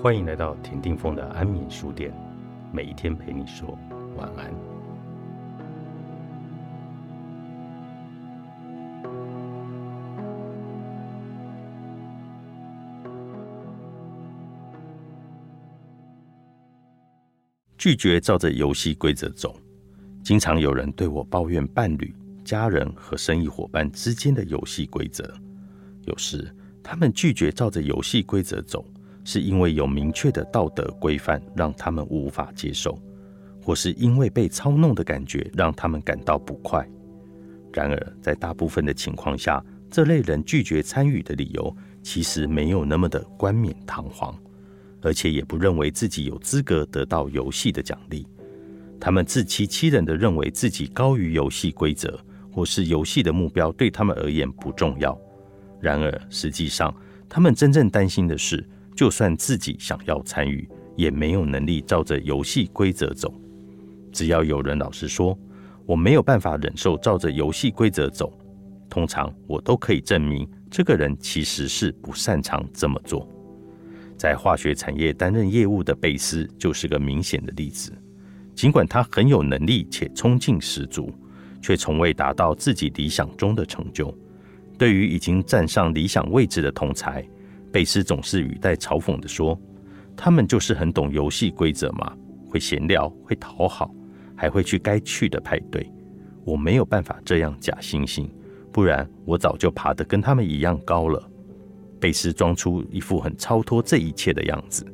欢迎来到田定峰的安眠书店，每一天陪你说晚安。拒绝照着游戏规则走，经常有人对我抱怨伴侣、家人和生意伙伴之间的游戏规则。有时他们拒绝照着游戏规则走，是因为有明确的道德规范让他们无法接受，或是因为被操弄的感觉让他们感到不快。然而，在大部分的情况下，这类人拒绝参与的理由其实没有那么的冠冕堂皇。而且也不认为自己有资格得到游戏的奖励，他们自欺欺人的认为自己高于游戏规则，或是游戏的目标对他们而言不重要。然而，实际上他们真正担心的是，就算自己想要参与，也没有能力照着游戏规则走。只要有人老实说我没有办法忍受照着游戏规则走，通常我都可以证明这个人其实是不擅长这么做。在化学产业担任业务的贝斯就是个明显的例子。尽管他很有能力且冲劲十足，却从未达到自己理想中的成就。对于已经站上理想位置的同才，贝斯总是语带嘲讽地说：“他们就是很懂游戏规则嘛，会闲聊，会讨好，还会去该去的派对。我没有办法这样假惺惺，不然我早就爬得跟他们一样高了。”贝斯装出一副很超脱这一切的样子，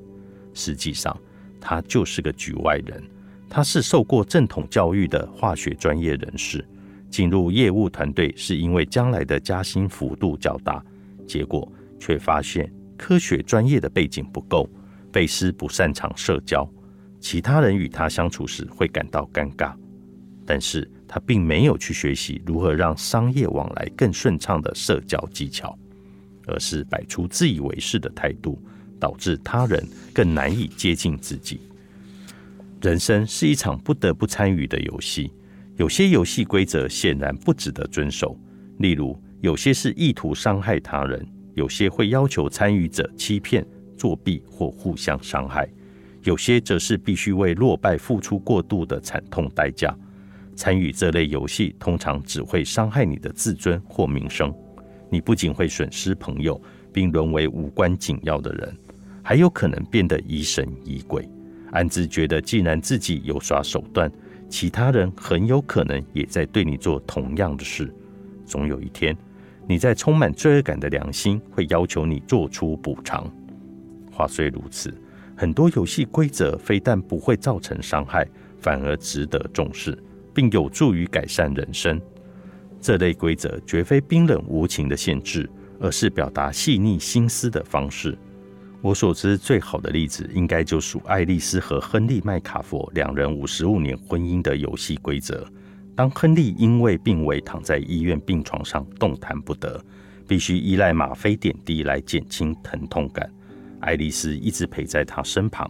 实际上他就是个局外人。他是受过正统教育的化学专业人士，进入业务团队是因为将来的加薪幅度较大，结果却发现科学专业的背景不够。贝斯不擅长社交，其他人与他相处时会感到尴尬，但是他并没有去学习如何让商业往来更顺畅的社交技巧。而是摆出自以为是的态度，导致他人更难以接近自己。人生是一场不得不参与的游戏，有些游戏规则显然不值得遵守。例如，有些是意图伤害他人，有些会要求参与者欺骗、作弊或互相伤害，有些则是必须为落败付出过度的惨痛代价。参与这类游戏，通常只会伤害你的自尊或名声。你不仅会损失朋友，并沦为无关紧要的人，还有可能变得疑神疑鬼，暗自觉得既然自己有耍手段，其他人很有可能也在对你做同样的事。总有一天，你在充满罪恶感的良心会要求你做出补偿。话虽如此，很多游戏规则非但不会造成伤害，反而值得重视，并有助于改善人生。这类规则绝非冰冷无情的限制，而是表达细腻心思的方式。我所知最好的例子，应该就属爱丽丝和亨利·麦卡佛两人五十五年婚姻的游戏规则。当亨利因为病危躺在医院病床上动弹不得，必须依赖吗啡点滴来减轻疼痛感，爱丽丝一直陪在他身旁。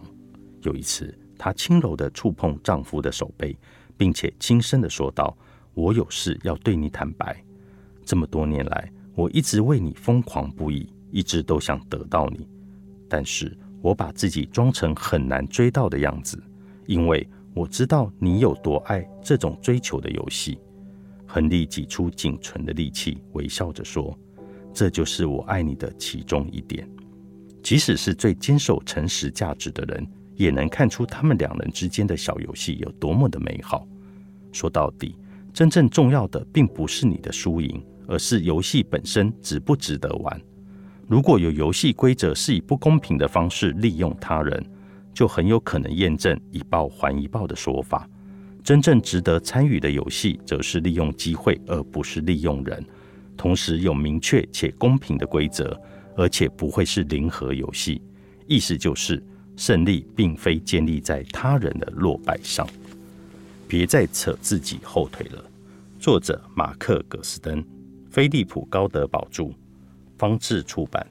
有一次，她轻柔地触碰丈夫的手背，并且轻声地说道。我有事要对你坦白。这么多年来，我一直为你疯狂不已，一直都想得到你。但是我把自己装成很难追到的样子，因为我知道你有多爱这种追求的游戏。亨利挤出仅存的力气，微笑着说：“这就是我爱你的其中一点。”即使是最坚守诚实价值的人，也能看出他们两人之间的小游戏有多么的美好。说到底。真正重要的并不是你的输赢，而是游戏本身值不值得玩。如果有游戏规则是以不公平的方式利用他人，就很有可能验证“一报还一报”的说法。真正值得参与的游戏，则是利用机会，而不是利用人。同时有明确且公平的规则，而且不会是零和游戏。意思就是，胜利并非建立在他人的落败上。别再扯自己后腿了。作者：马克·葛斯登，菲利普·高德堡著，方志出版。